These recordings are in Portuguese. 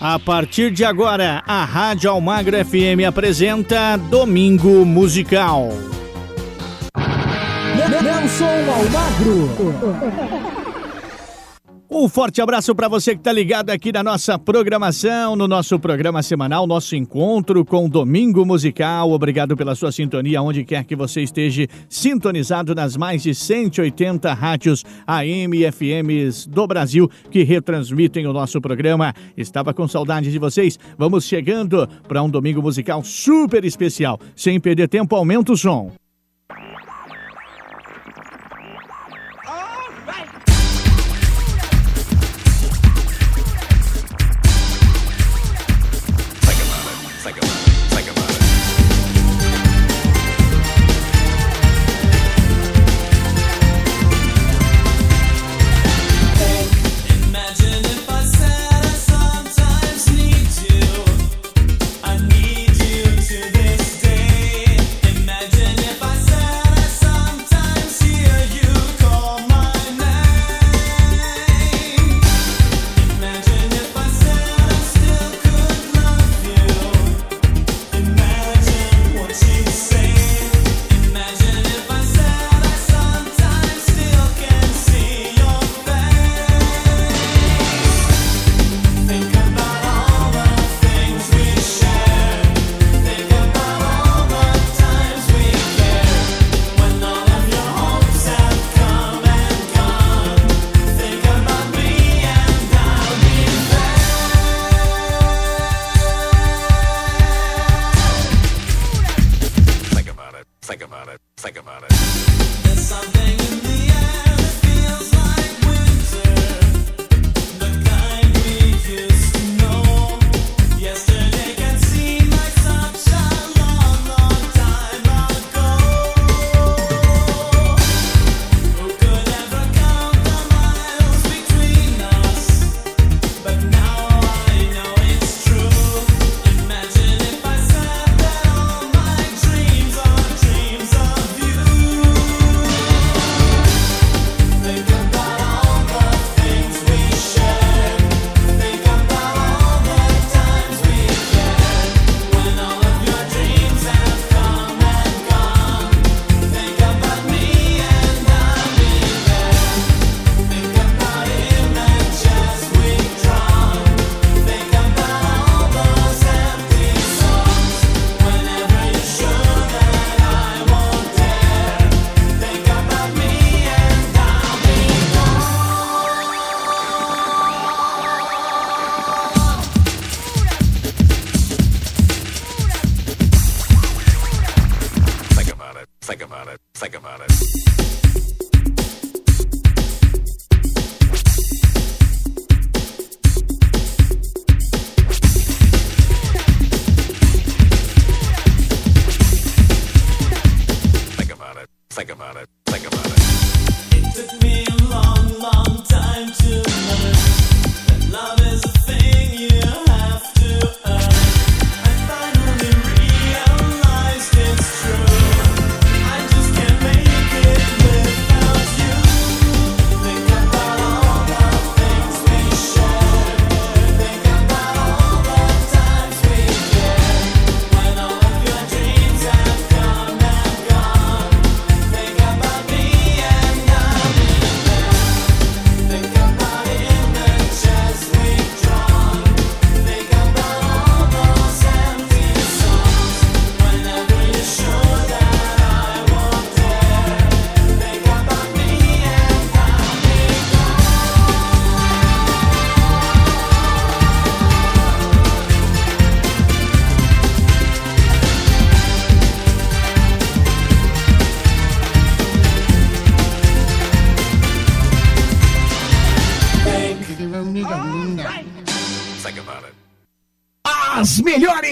A partir de agora, a Rádio Almagro FM apresenta Domingo Musical. Nelson Almagro. Um forte abraço para você que está ligado aqui na nossa programação, no nosso programa semanal, nosso encontro com Domingo Musical. Obrigado pela sua sintonia, onde quer que você esteja sintonizado nas mais de 180 rádios AM e FMs do Brasil que retransmitem o nosso programa. Estava com saudade de vocês. Vamos chegando para um Domingo Musical super especial. Sem perder tempo, aumenta o som.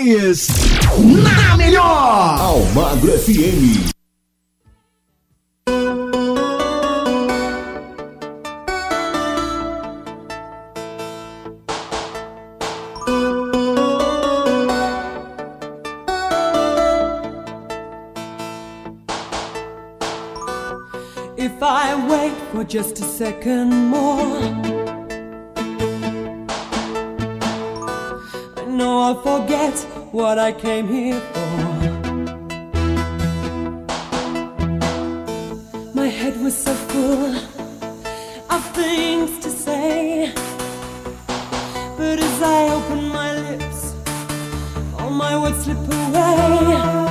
Na melhor. Almagro FM. If I wait for just a second I came here for. My head was so full of things to say. But as I open my lips, all my words slip away.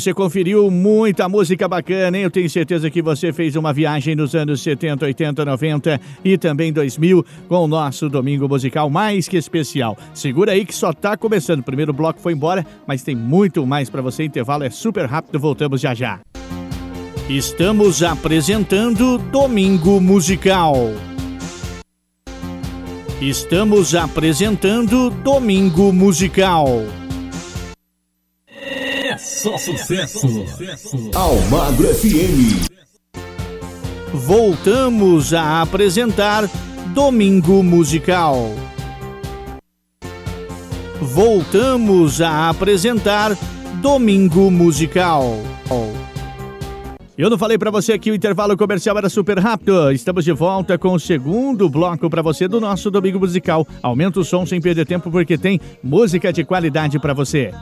Você conferiu muita música bacana, hein? Eu tenho certeza que você fez uma viagem nos anos 70, 80, 90 e também 2000 com o nosso domingo musical mais que especial. Segura aí que só tá começando. O primeiro bloco foi embora, mas tem muito mais para você. Intervalo é super rápido, voltamos já já. Estamos apresentando Domingo Musical. Estamos apresentando Domingo Musical. Só sucesso. Almagro FM. Voltamos a apresentar Domingo Musical. Voltamos a apresentar Domingo Musical. Eu não falei para você que o intervalo comercial era super rápido. Estamos de volta com o segundo bloco para você do nosso domingo musical. Aumenta o som sem perder tempo porque tem música de qualidade para você.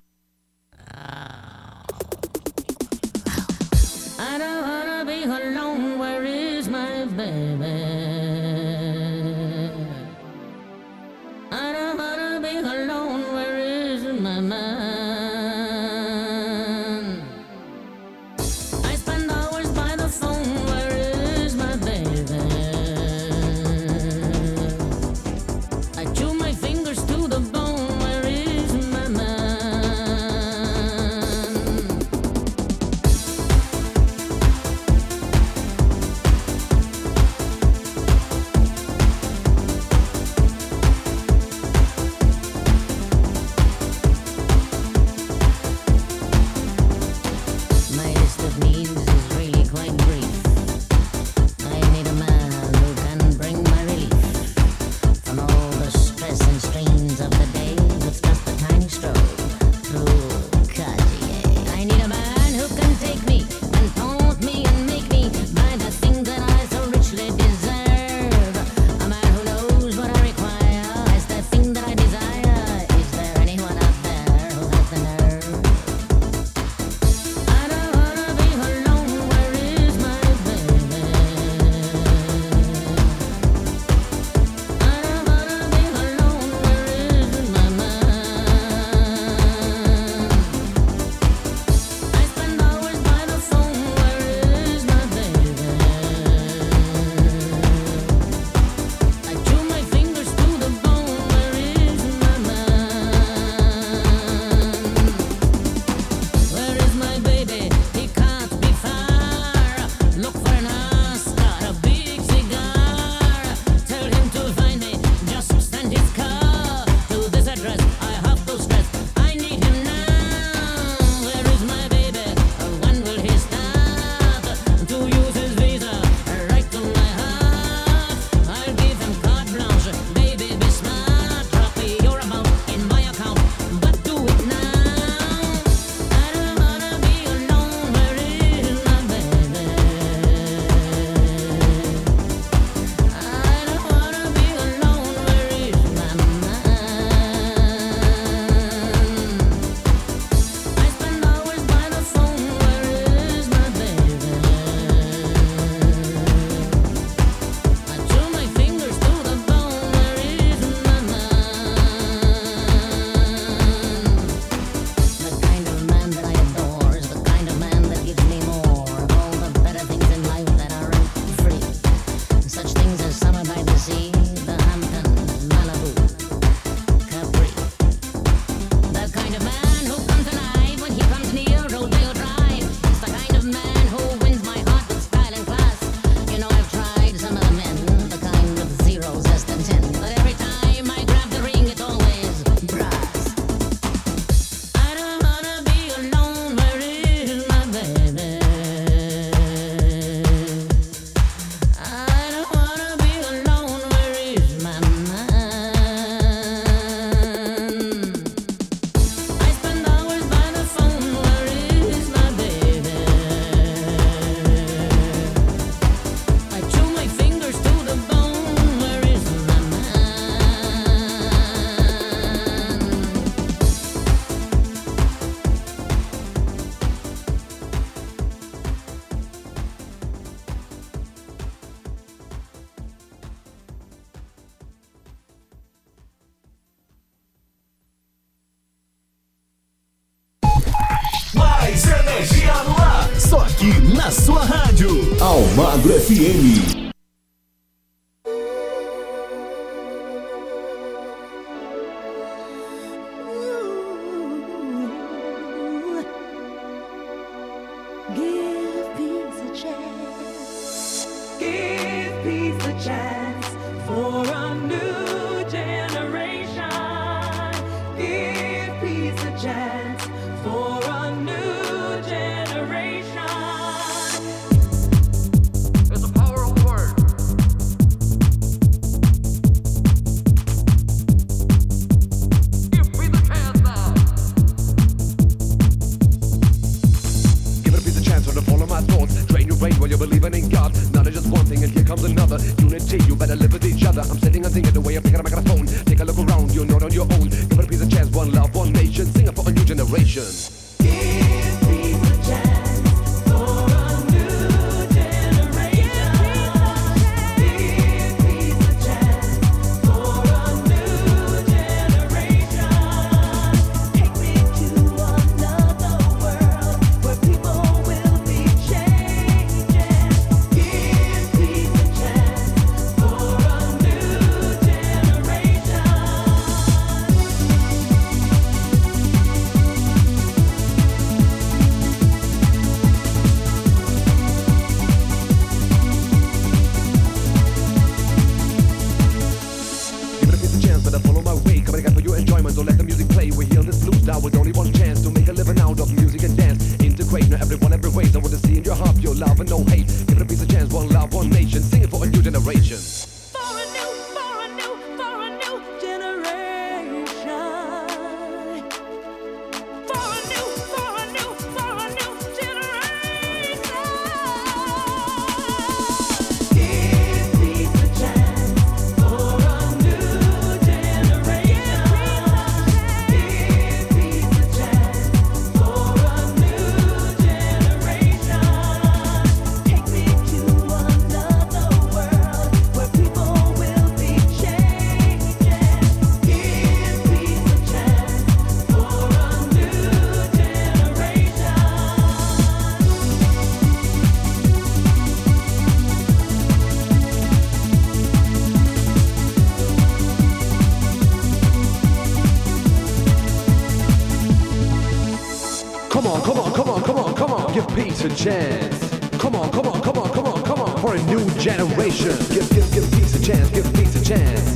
Come on, come on, come on, come on, come on. Give peace a chance. Come on, come on, come on, come on, come on. For a new generation. Give, give, give peace a chance. Give peace a chance.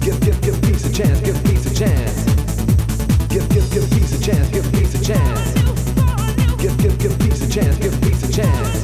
Give, give, give peace a chance. Give peace a chance. Give, give, give peace a chance. Give peace a chance. Give, give, give peace a chance. Give peace a chance.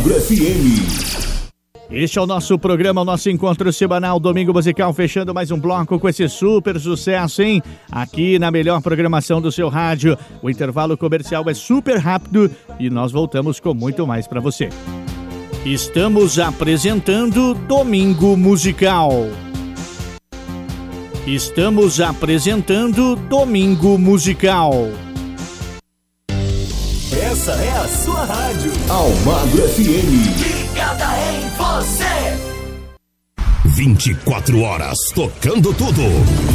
Almagro FM. Este é o nosso programa, o nosso encontro semanal, Domingo Musical, fechando mais um bloco com esse super sucesso, hein? Aqui na melhor programação do seu rádio. O intervalo comercial é super rápido e nós voltamos com muito mais para você. Estamos apresentando Domingo Musical. Estamos apresentando Domingo Musical. Sua rádio. Almagro FM. Ligada em você. 24 horas tocando tudo.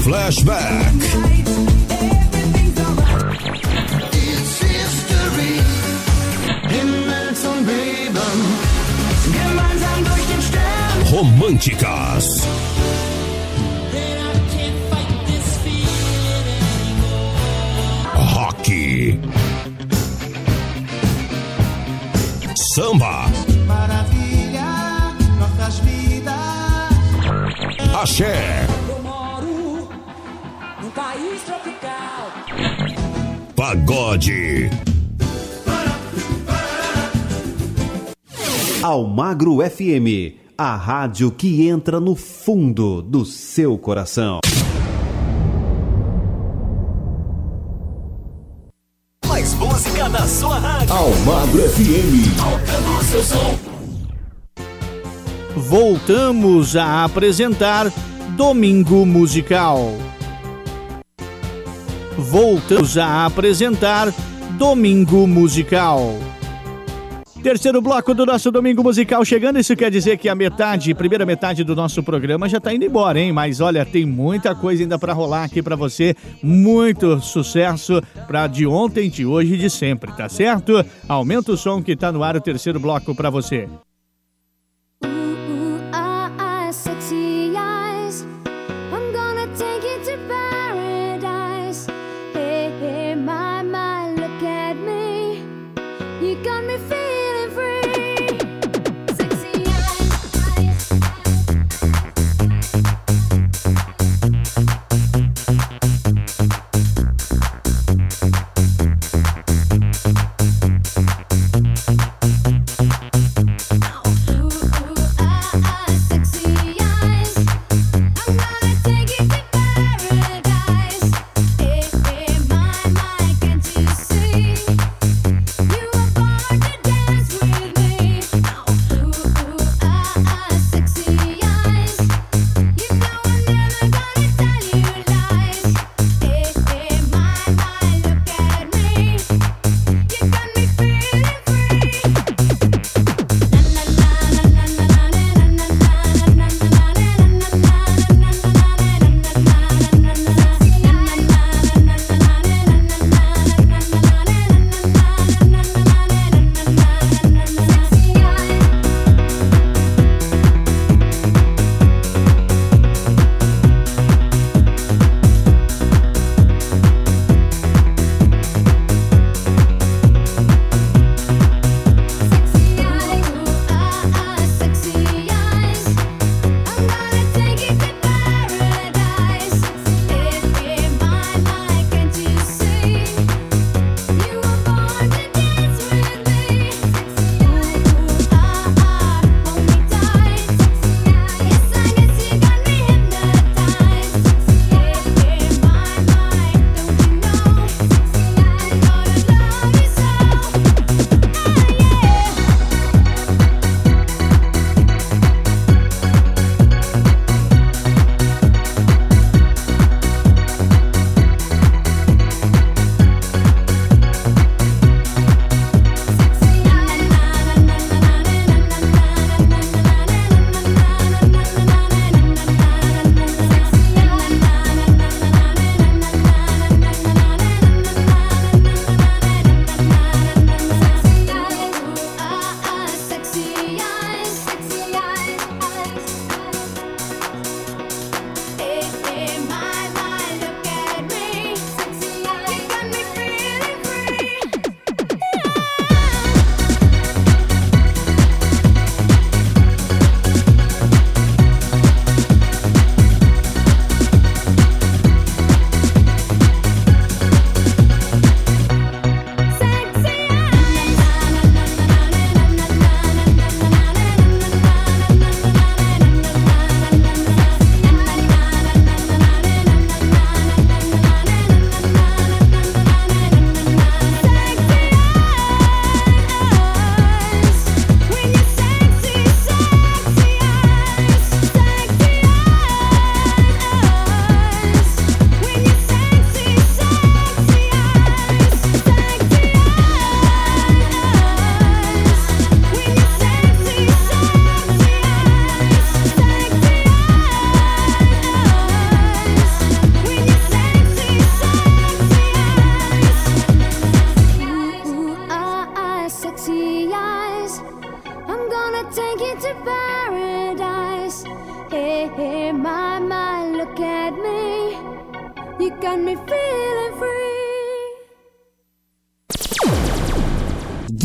Flashback. Românticas. Rock. Samba. Maravilha, nossas vidas. Axé. Eu moro num país tropical. Pagode. Almagro FM, a rádio que entra no fundo do seu coração. Voltamos a apresentar Domingo Musical. Voltamos a apresentar Domingo Musical. Terceiro bloco do nosso Domingo Musical chegando. Isso quer dizer que a metade, primeira metade do nosso programa já tá indo embora, hein? Mas olha, tem muita coisa ainda para rolar aqui para você. Muito sucesso para de ontem, de hoje e de sempre, tá certo? Aumenta o som que tá no ar o terceiro bloco para você.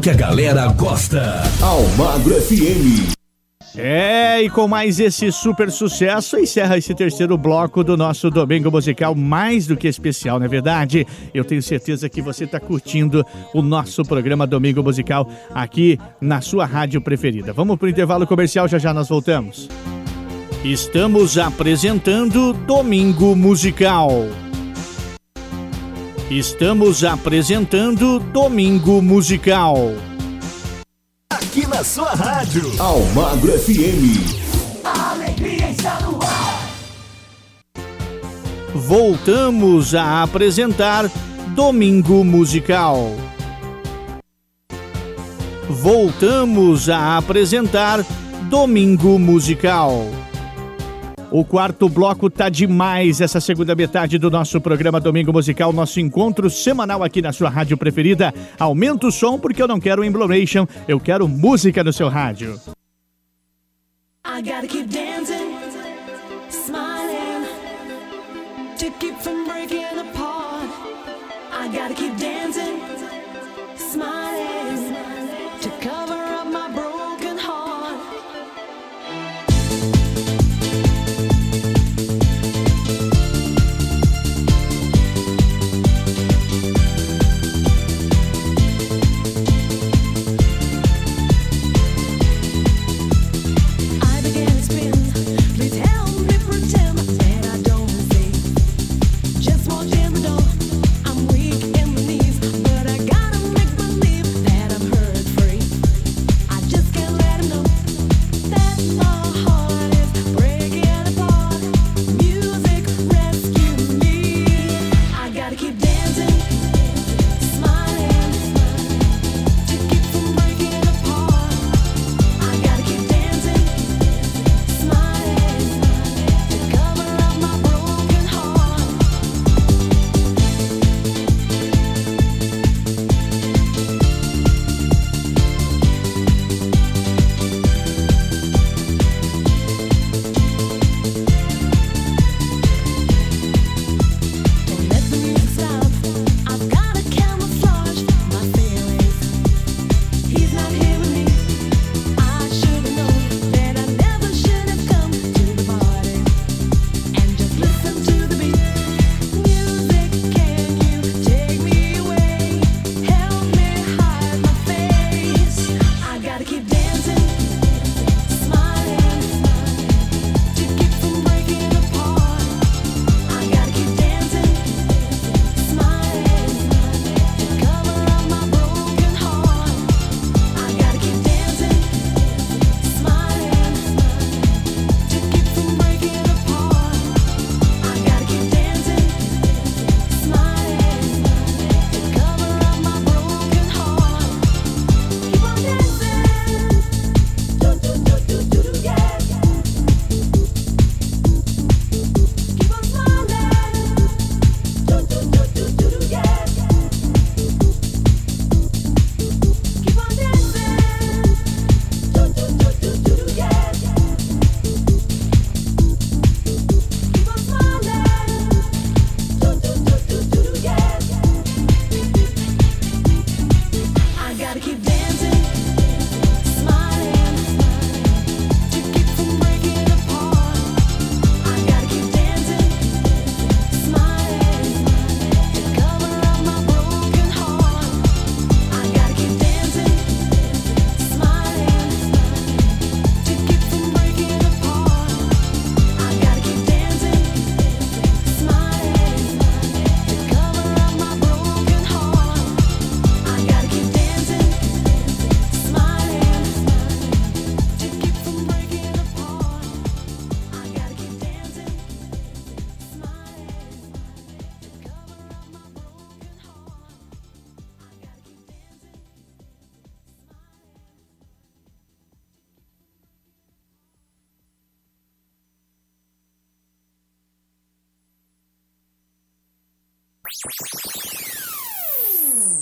Que a galera gosta. Almagro FM. É, e com mais esse super sucesso, encerra esse terceiro bloco do nosso Domingo Musical, mais do que especial, não é verdade? Eu tenho certeza que você está curtindo o nosso programa Domingo Musical aqui na sua rádio preferida. Vamos para o intervalo comercial, já já nós voltamos. Estamos apresentando Domingo Musical. Estamos apresentando Domingo Musical. Aqui na sua rádio. Almagro FM. A alegria está no ar. Voltamos a apresentar Domingo Musical. Voltamos a apresentar Domingo Musical. O quarto bloco tá demais essa segunda metade do nosso programa Domingo Musical, nosso encontro semanal aqui na sua rádio preferida. Aumenta o som porque eu não quero emblomation, eu quero música no seu rádio. I gotta keep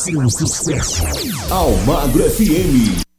Seu sucesso. Almagro FM.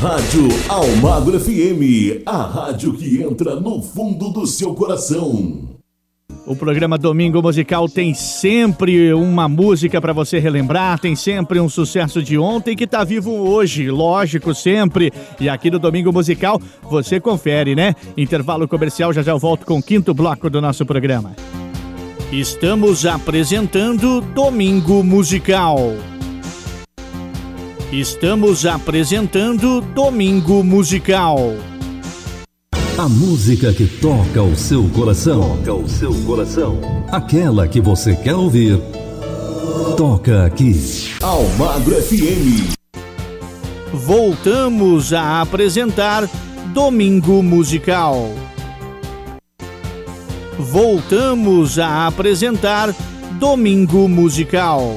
Rádio Almagro FM, a rádio que entra no fundo do seu coração. O programa Domingo Musical tem sempre uma música para você relembrar, tem sempre um sucesso de ontem que tá vivo hoje, lógico, sempre. E aqui no Domingo Musical você confere, né? Intervalo comercial, já já eu volto com o quinto bloco do nosso programa. Estamos apresentando Domingo Musical. Estamos apresentando Domingo Musical. A música que toca o seu coração. Toca o seu coração. Aquela que você quer ouvir. Toca aqui. Almagro FM. Voltamos a apresentar Domingo Musical. Voltamos a apresentar Domingo Musical.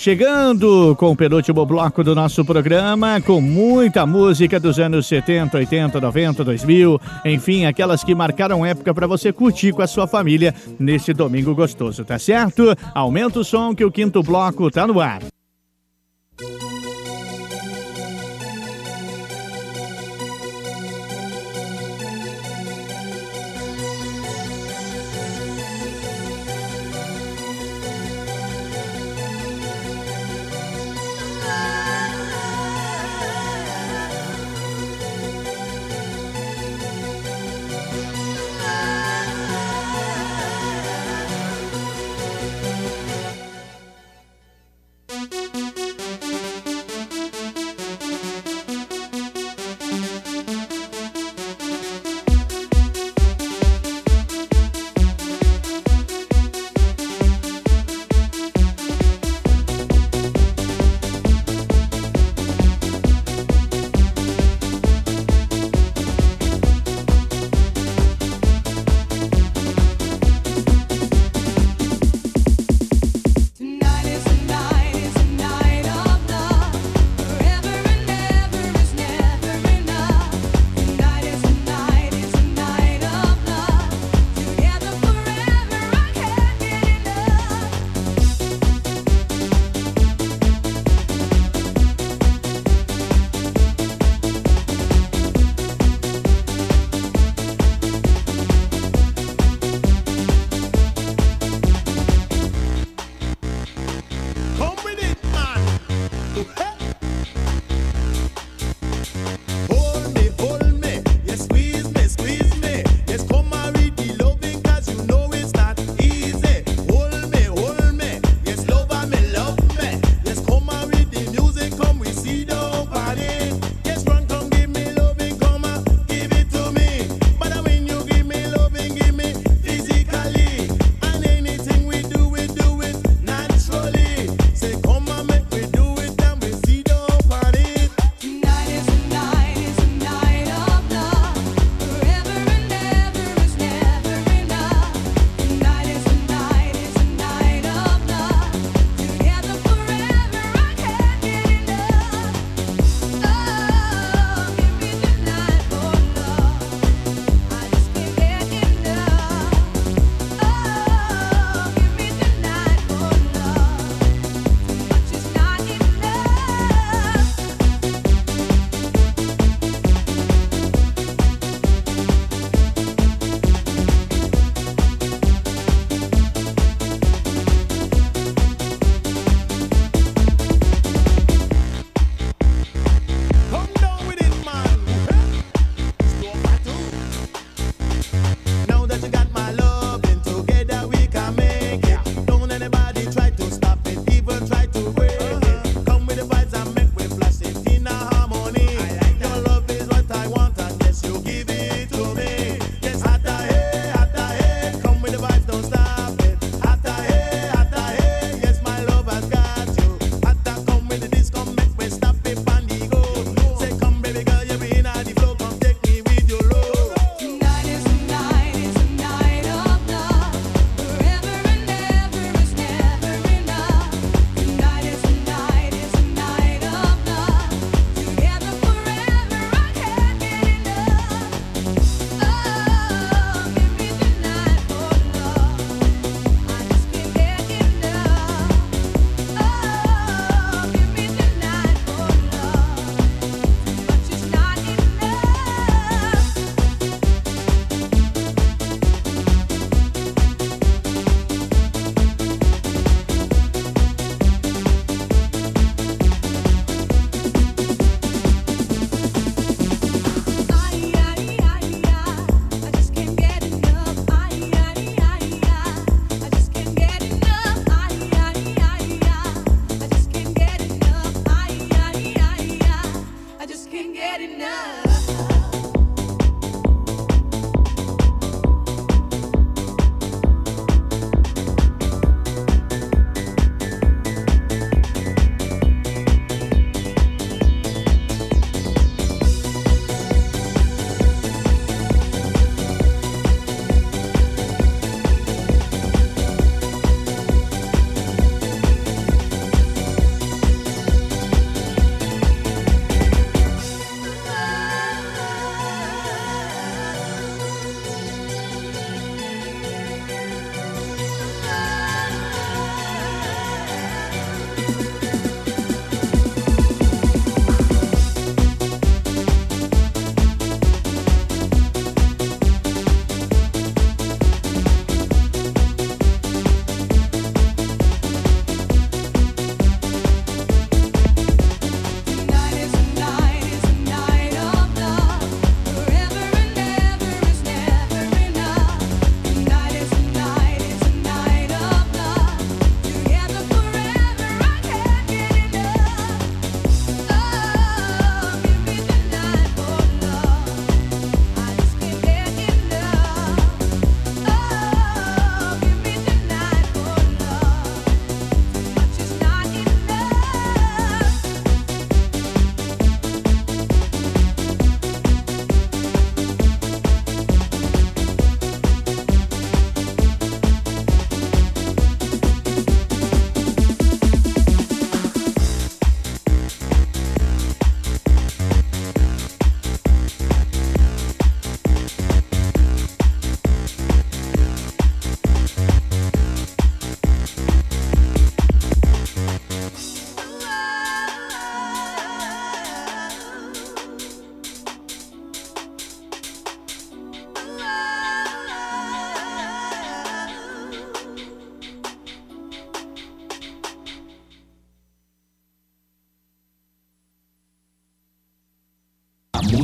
Chegando com o penúltimo bloco do nosso programa, com muita música dos anos 70, 80, 90, 2000, enfim, aquelas que marcaram época para você curtir com a sua família nesse domingo gostoso, tá certo? Aumenta o som que o quinto bloco tá no ar. Almagro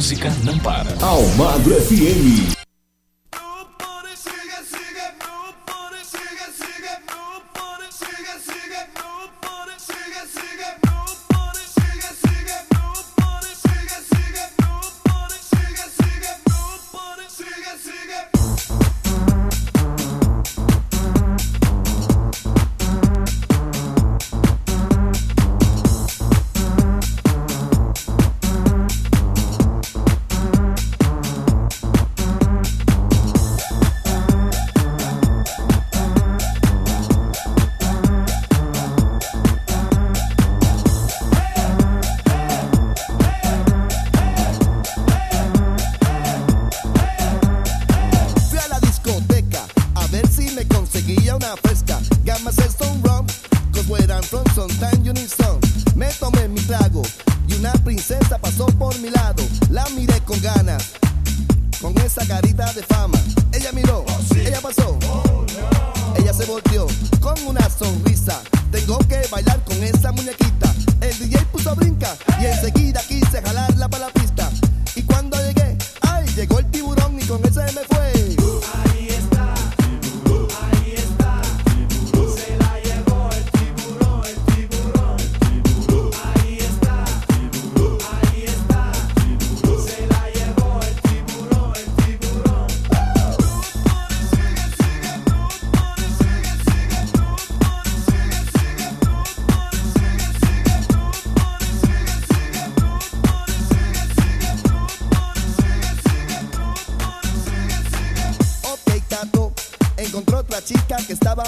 música não para. Almagro FM.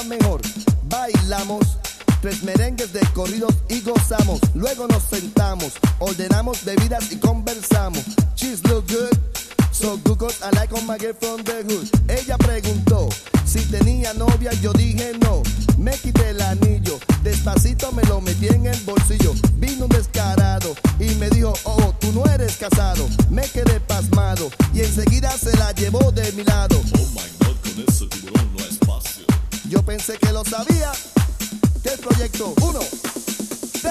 mejor. Bailamos tres merengues de corridos y gozamos. Luego nos sentamos, ordenamos bebidas y conversamos. Cheese look good, so good I like on my girl from the hood. Ella preguntó si tenía novia, yo dije no. Me quité el anillo, despacito me lo metí en el bolsillo. Vino un descarado y me dijo, oh, tú no eres casado. Me quedé pasmado y enseguida se la llevó de mi lado. Oh my God, con ese tiburón yo pensé que lo sabía, que el proyecto 1 de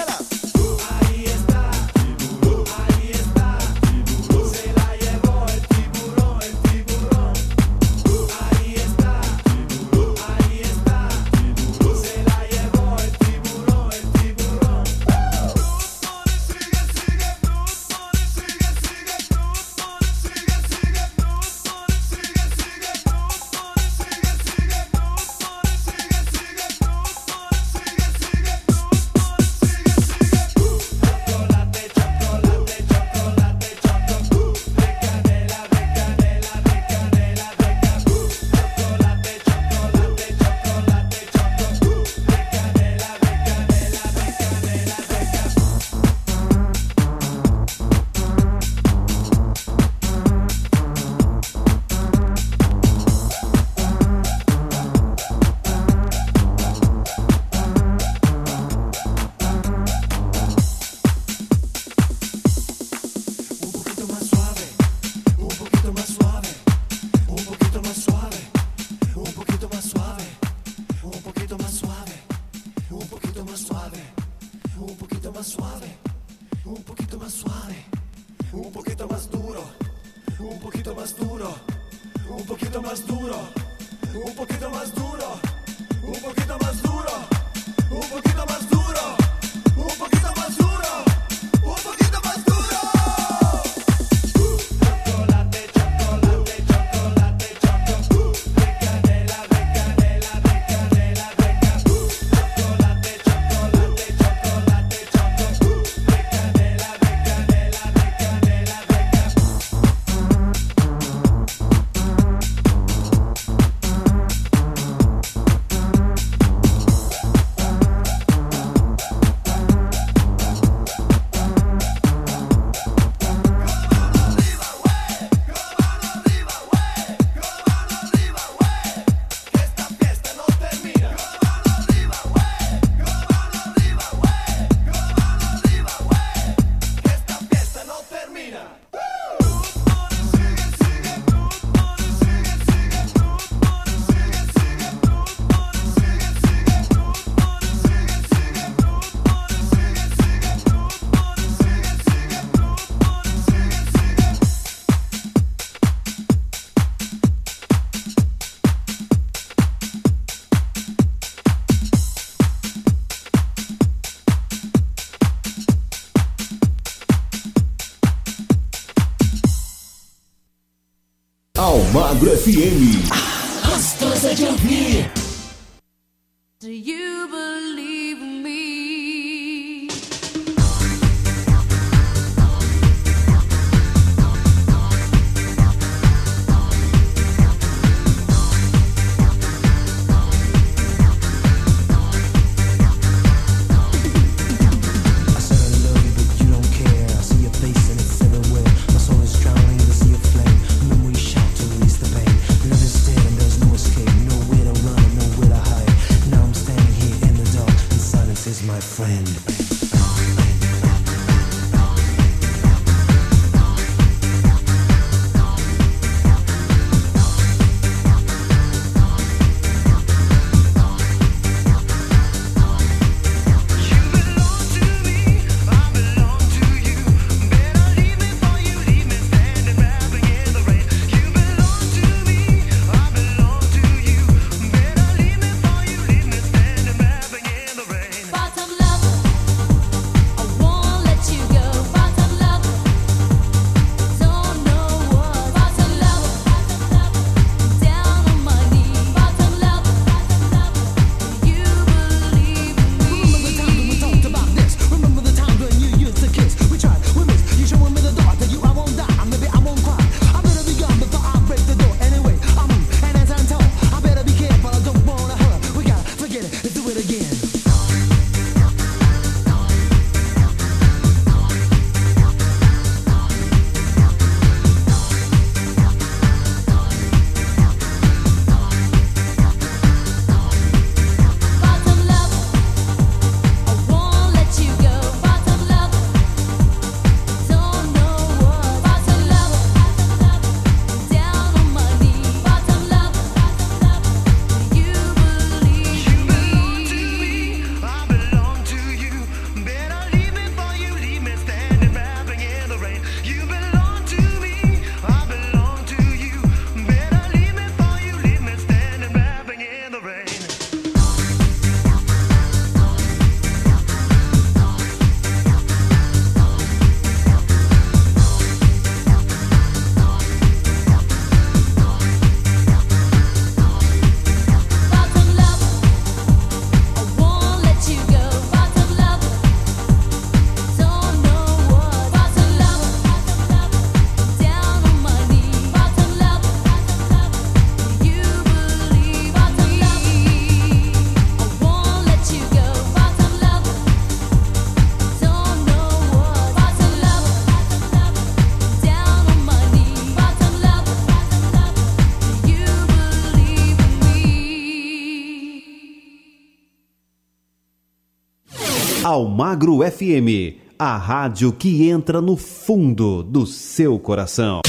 Almagro FM, a rádio que entra no fundo do seu coração.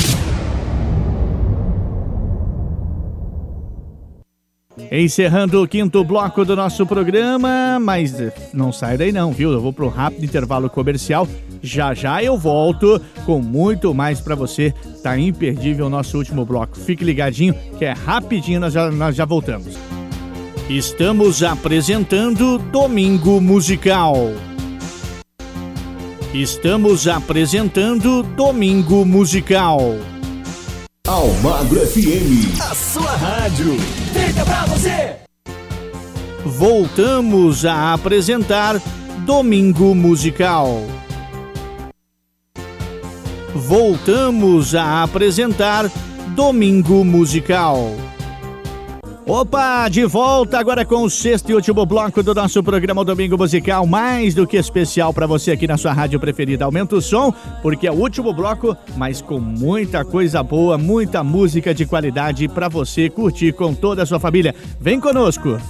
Encerrando o quinto bloco do nosso programa, mas não sai daí não, viu? Eu vou para um rápido intervalo comercial. Já já eu volto com muito mais para você. Tá imperdível o nosso último bloco. Fique ligadinho que é rapidinho, nós já, nós já voltamos. Estamos apresentando Domingo Musical. Estamos apresentando Domingo Musical. Almagro FM. A sua rádio. Feita pra você. Voltamos a apresentar Domingo Musical. Voltamos a apresentar Domingo Musical. Opa, de volta agora com o sexto e último bloco do nosso programa Domingo Musical, mais do que especial para você aqui na sua rádio preferida. Aumenta o som, porque é o último bloco, mas com muita coisa boa, muita música de qualidade para você curtir com toda a sua família. Vem conosco.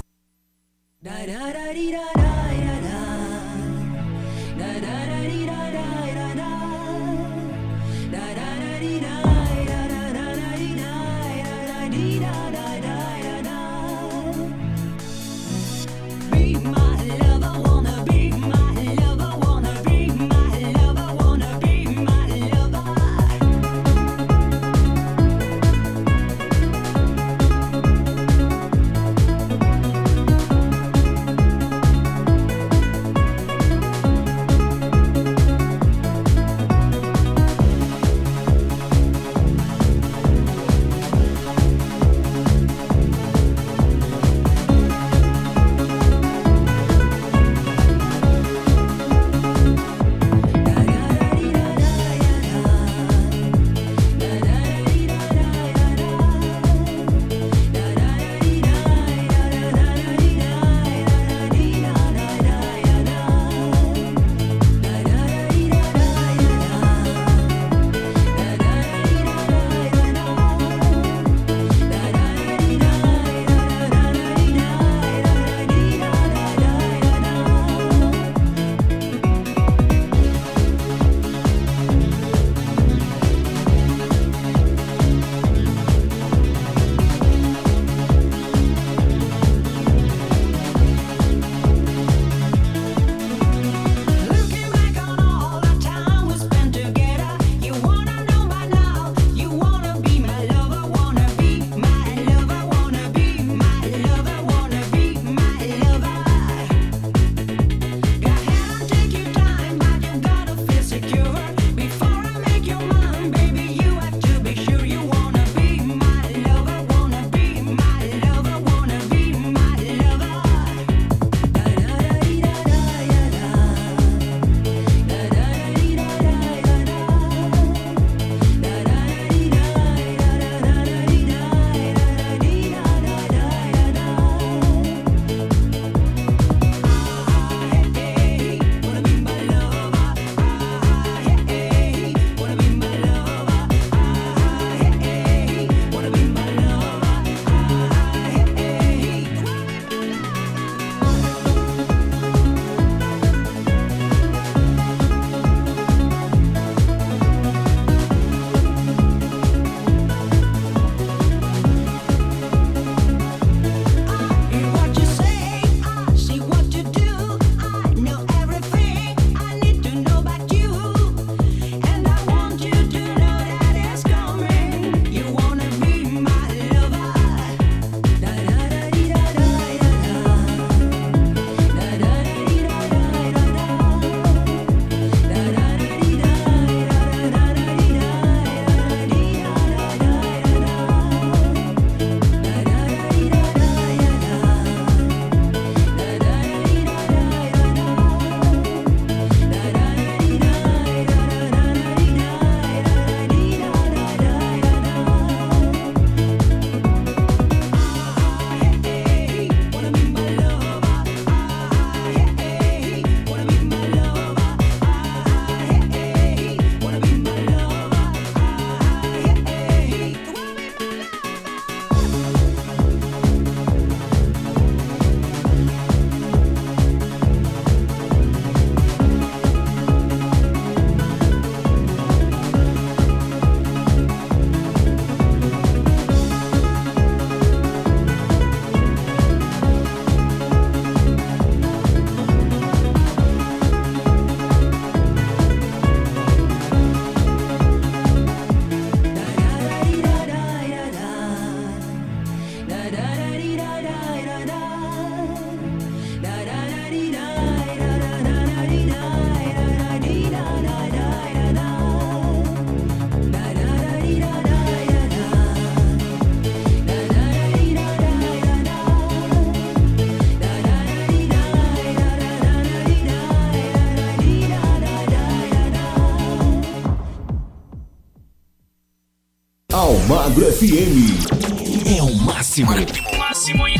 ッシブル。マッシモイ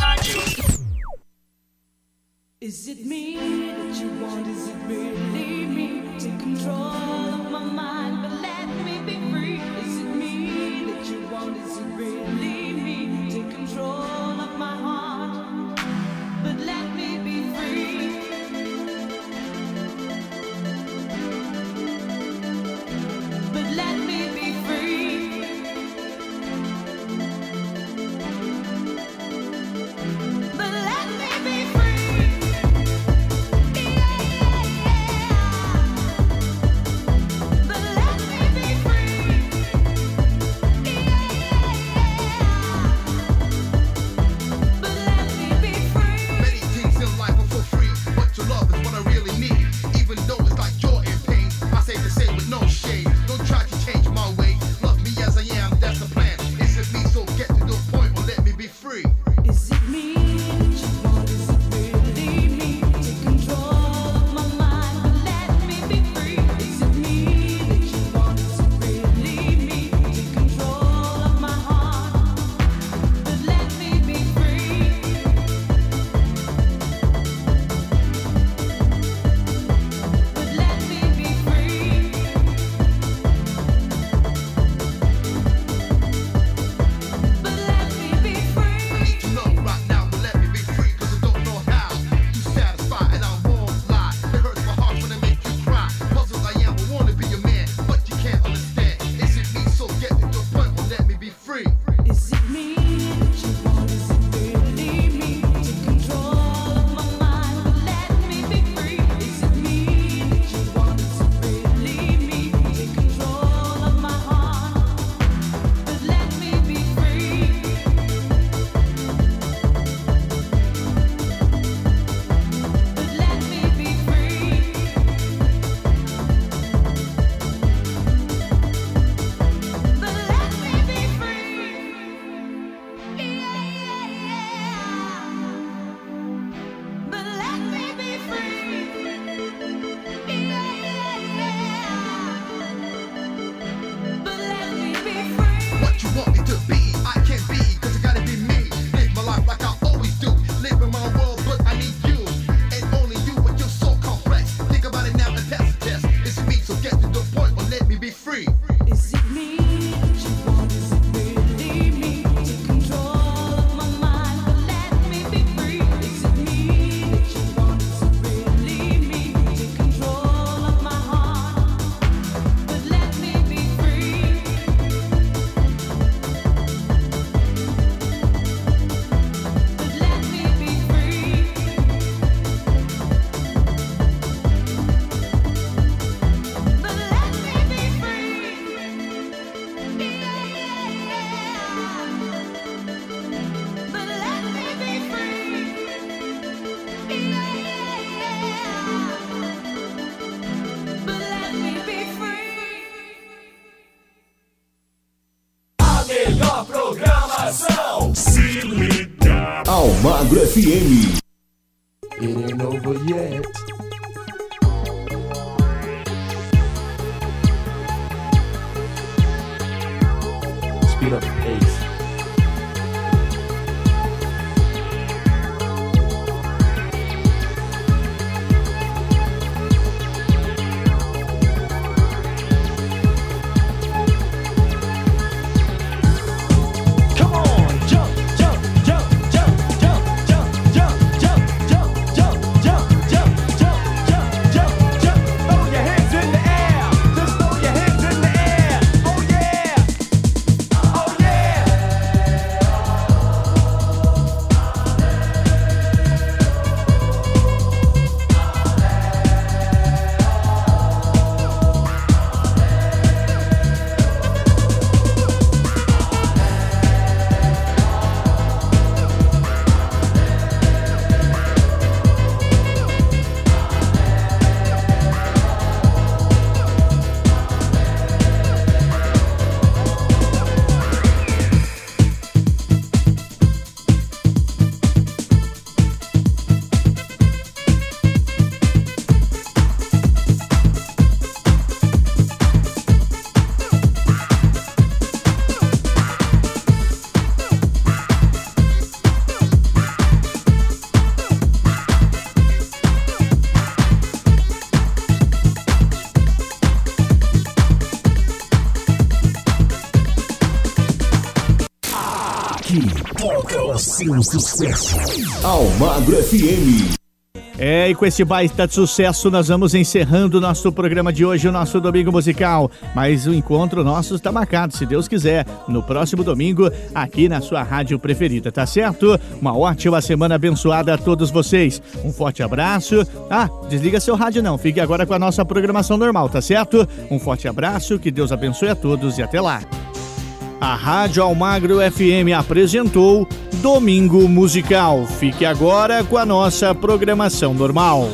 Almagro FM. It ain't é over yet. É sucesso. Almagro FM. É, e com esse baita de sucesso, nós vamos encerrando o nosso programa de hoje, o nosso Domingo Musical. Mas o encontro nosso está marcado, se Deus quiser, no próximo domingo, aqui na sua rádio preferida, tá certo? Uma ótima semana abençoada a todos vocês. Um forte abraço. Ah, desliga seu rádio não, fique agora com a nossa programação normal, tá certo? Um forte abraço, que Deus abençoe a todos e até lá. A Rádio Almagro FM apresentou Domingo Musical. Fique agora com a nossa programação normal.